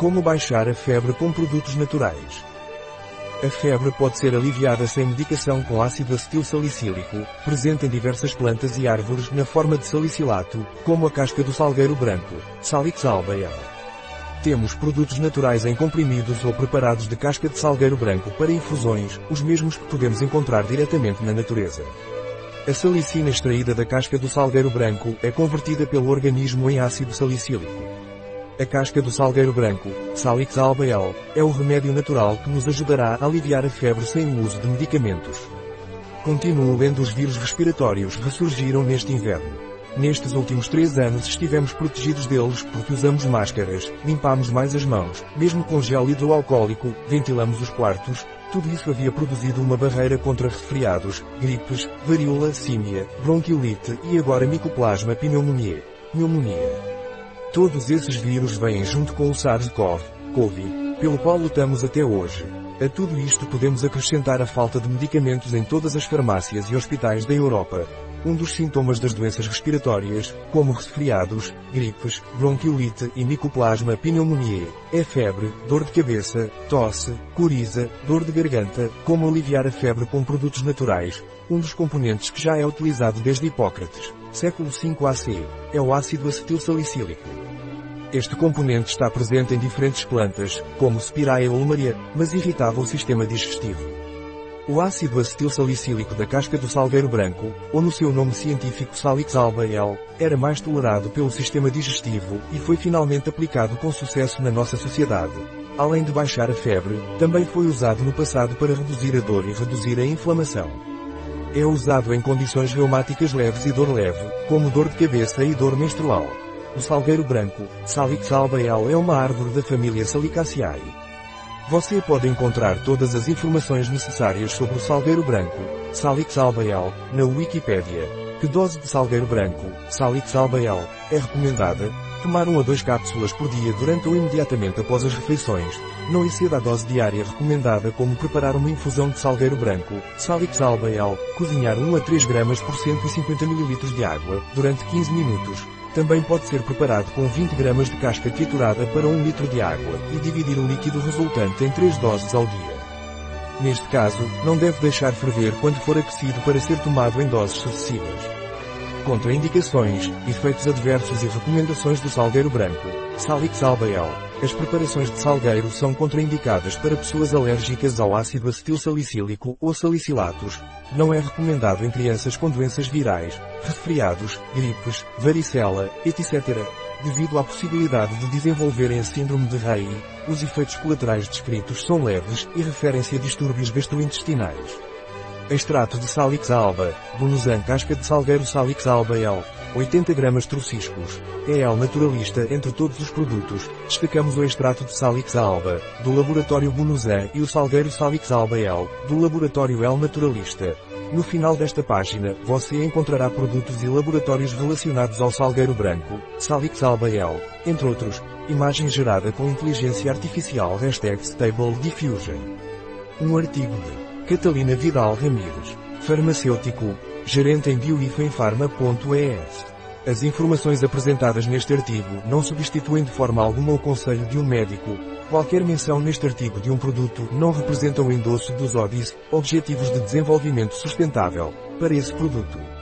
Como baixar a febre com produtos naturais? A febre pode ser aliviada sem medicação com ácido acetil salicílico, presente em diversas plantas e árvores na forma de salicilato, como a casca do salgueiro branco, Salix albaeum. Temos produtos naturais em comprimidos ou preparados de casca de salgueiro branco para infusões, os mesmos que podemos encontrar diretamente na natureza. A salicina extraída da casca do salgueiro branco é convertida pelo organismo em ácido salicílico. A casca do salgueiro branco, Salix albael, é o remédio natural que nos ajudará a aliviar a febre sem o uso de medicamentos. Continuo lendo os vírus respiratórios ressurgiram neste inverno. Nestes últimos três anos estivemos protegidos deles porque usamos máscaras, limpamos mais as mãos, mesmo com gel hidroalcoólico, ventilamos os quartos, tudo isso havia produzido uma barreira contra resfriados, gripes, varíola, símia, bronquiolite e agora micoplasma pneumonia. Pneumonia. Todos esses vírus vêm junto com o SARS-CoV, COVID, pelo qual lutamos até hoje. A tudo isto podemos acrescentar a falta de medicamentos em todas as farmácias e hospitais da Europa. Um dos sintomas das doenças respiratórias, como resfriados, gripes, bronquiolite e micoplasma pneumonia, é febre, dor de cabeça, tosse, coriza, dor de garganta, como aliviar a febre com produtos naturais, um dos componentes que já é utilizado desde Hipócrates, século 5 AC, é o ácido acetil salicílico. Este componente está presente em diferentes plantas, como Spiraea ulmaria, mas irritava o sistema digestivo. O ácido acetil salicílico da casca do salgueiro branco, ou no seu nome científico Salix alba L, era mais tolerado pelo sistema digestivo e foi finalmente aplicado com sucesso na nossa sociedade. Além de baixar a febre, também foi usado no passado para reduzir a dor e reduzir a inflamação. É usado em condições reumáticas leves e dor leve, como dor de cabeça e dor menstrual. O salgueiro branco, Salix albaeal é uma árvore da família Salicaceae. Você pode encontrar todas as informações necessárias sobre o salgueiro branco, Salix albaeal, na Wikipédia. Que dose de salgueiro branco, Salix albaeal, é recomendada? Tomar 1 a 2 cápsulas por dia durante ou imediatamente após as refeições. Não exceda a dose diária recomendada como preparar uma infusão de salgueiro branco, Salix albaeal, cozinhar 1 a 3 gramas por 150 ml de água, durante 15 minutos. Também pode ser preparado com 20 gramas de casca triturada para 1 litro de água, e dividir o líquido resultante em 3 doses ao dia. Neste caso, não deve deixar ferver quando for aquecido para ser tomado em doses sucessivas. Contraindicações, efeitos adversos e recomendações do salgueiro branco. Salix albael. As preparações de salgueiro são contraindicadas para pessoas alérgicas ao ácido acetil salicílico ou salicilatos. Não é recomendado em crianças com doenças virais, resfriados, gripes, varicela, etc. Devido à possibilidade de desenvolverem a síndrome de Rey, os efeitos colaterais descritos são leves e referem-se a distúrbios gastrointestinais. Extrato de Salix alba, Bunusan casca de salgueiro Salix alba L, 80 gramas trociscos. É naturalista entre todos os produtos. Destacamos o extrato de Salix alba, do laboratório Bunusan e o salgueiro Salix alba L, do laboratório L naturalista. No final desta página, você encontrará produtos e laboratórios relacionados ao salgueiro branco, Salix alba L, entre outros. Imagem gerada com inteligência artificial Hashtag Stable Diffusion. Um artigo de Catalina Vidal Ramírez, farmacêutico, gerente em bioifenfarma.es. As informações apresentadas neste artigo não substituem de forma alguma o conselho de um médico. Qualquer menção neste artigo de um produto não representa o endosso dos ODIs, Objetivos de Desenvolvimento Sustentável, para esse produto.